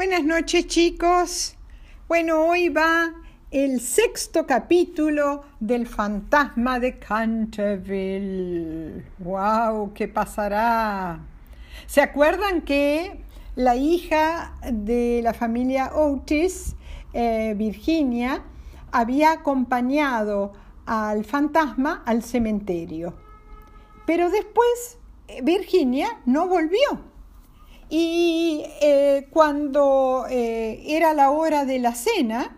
Buenas noches chicos. Bueno, hoy va el sexto capítulo del fantasma de Canterville. ¡Wow! ¿Qué pasará? ¿Se acuerdan que la hija de la familia Otis, eh, Virginia, había acompañado al fantasma al cementerio? Pero después eh, Virginia no volvió y cuando eh, era la hora de la cena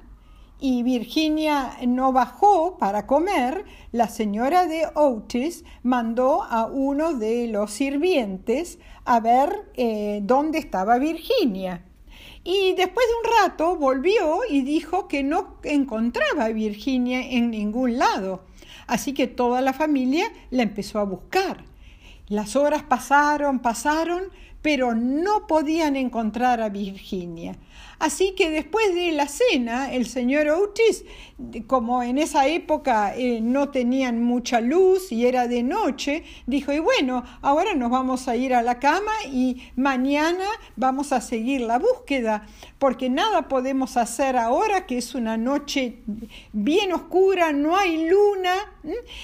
y Virginia no bajó para comer, la señora de Otis mandó a uno de los sirvientes a ver eh, dónde estaba Virginia. Y después de un rato volvió y dijo que no encontraba Virginia en ningún lado. Así que toda la familia la empezó a buscar. Las horas pasaron, pasaron, pero no podían encontrar a Virginia. Así que después de la cena, el señor Otis, como en esa época eh, no tenían mucha luz y era de noche, dijo, y bueno, ahora nos vamos a ir a la cama y mañana vamos a seguir la búsqueda, porque nada podemos hacer ahora que es una noche bien oscura, no hay luna,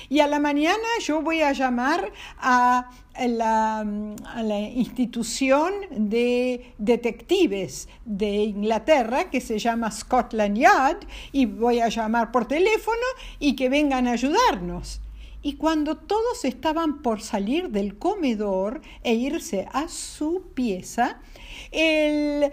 y a la mañana yo voy a llamar a la, a la institución de detectives de Inglaterra que se llama Scotland Yard y voy a llamar por teléfono y que vengan a ayudarnos. Y cuando todos estaban por salir del comedor e irse a su pieza, el,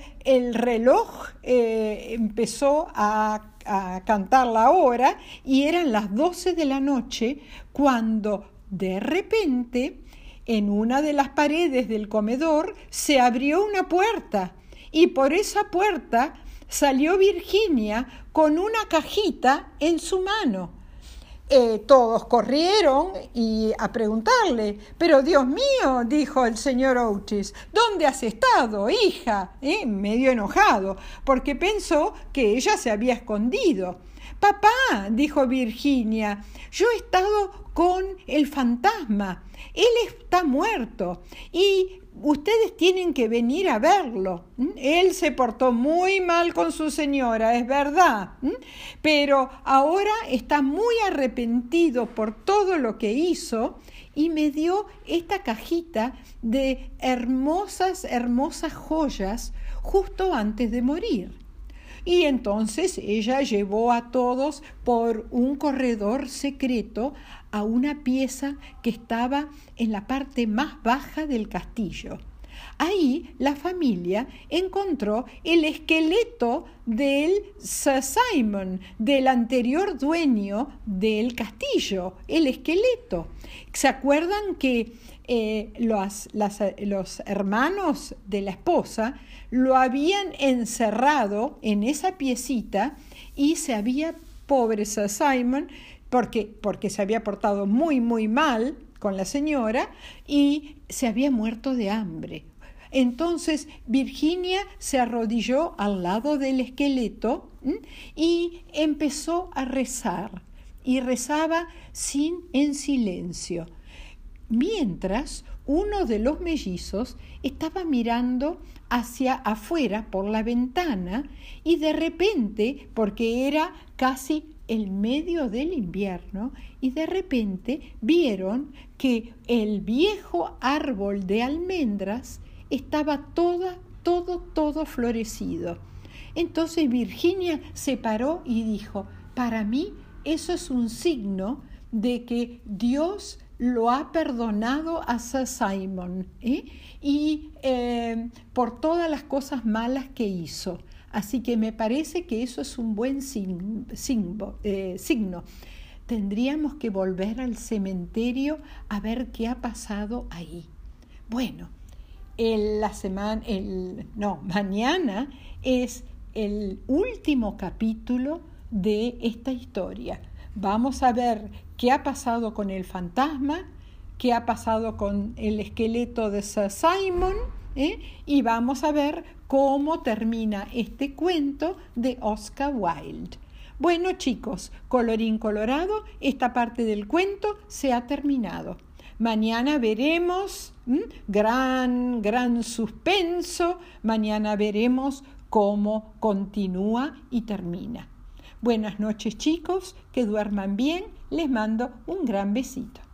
reloj eh, empezó a, a cantar la hora y eran las 12 de la noche cuando de repente en una de las paredes del comedor se abrió una puerta y por esa puerta salió Virginia con una cajita en su mano. Eh, todos corrieron y a preguntarle, pero Dios mío, dijo el señor Otis, ¿dónde has estado, hija? Eh, medio enojado, porque pensó que ella se había escondido. Papá, dijo Virginia, yo he estado con el fantasma. Él está muerto y ustedes tienen que venir a verlo. Él se portó muy mal con su señora, es verdad, pero ahora está muy arrepentido por todo lo que hizo y me dio esta cajita de hermosas, hermosas joyas justo antes de morir. Y entonces ella llevó a todos por un corredor secreto a una pieza que estaba en la parte más baja del castillo. Ahí la familia encontró el esqueleto del Sir Simon, del anterior dueño del castillo, el esqueleto. ¿Se acuerdan que eh, los, los hermanos de la esposa lo habían encerrado en esa piecita y se había, pobre Sir Simon, porque, porque se había portado muy, muy mal con la señora y se había muerto de hambre. Entonces Virginia se arrodilló al lado del esqueleto y empezó a rezar y rezaba sin en silencio mientras uno de los mellizos estaba mirando hacia afuera por la ventana y de repente, porque era casi el medio del invierno, y de repente vieron que el viejo árbol de almendras estaba toda, todo, todo florecido. Entonces Virginia se paró y dijo, para mí eso es un signo de que Dios lo ha perdonado a Sir Simon ¿eh? y eh, por todas las cosas malas que hizo. Así que me parece que eso es un buen eh, signo. Tendríamos que volver al cementerio a ver qué ha pasado ahí. Bueno, la semana, el, no, mañana es el último capítulo de esta historia. Vamos a ver qué ha pasado con el fantasma, qué ha pasado con el esqueleto de Sir Simon ¿eh? y vamos a ver cómo termina este cuento de Oscar Wilde. Bueno chicos, colorín colorado, esta parte del cuento se ha terminado. Mañana veremos gran, gran suspenso, mañana veremos cómo continúa y termina. Buenas noches chicos, que duerman bien, les mando un gran besito.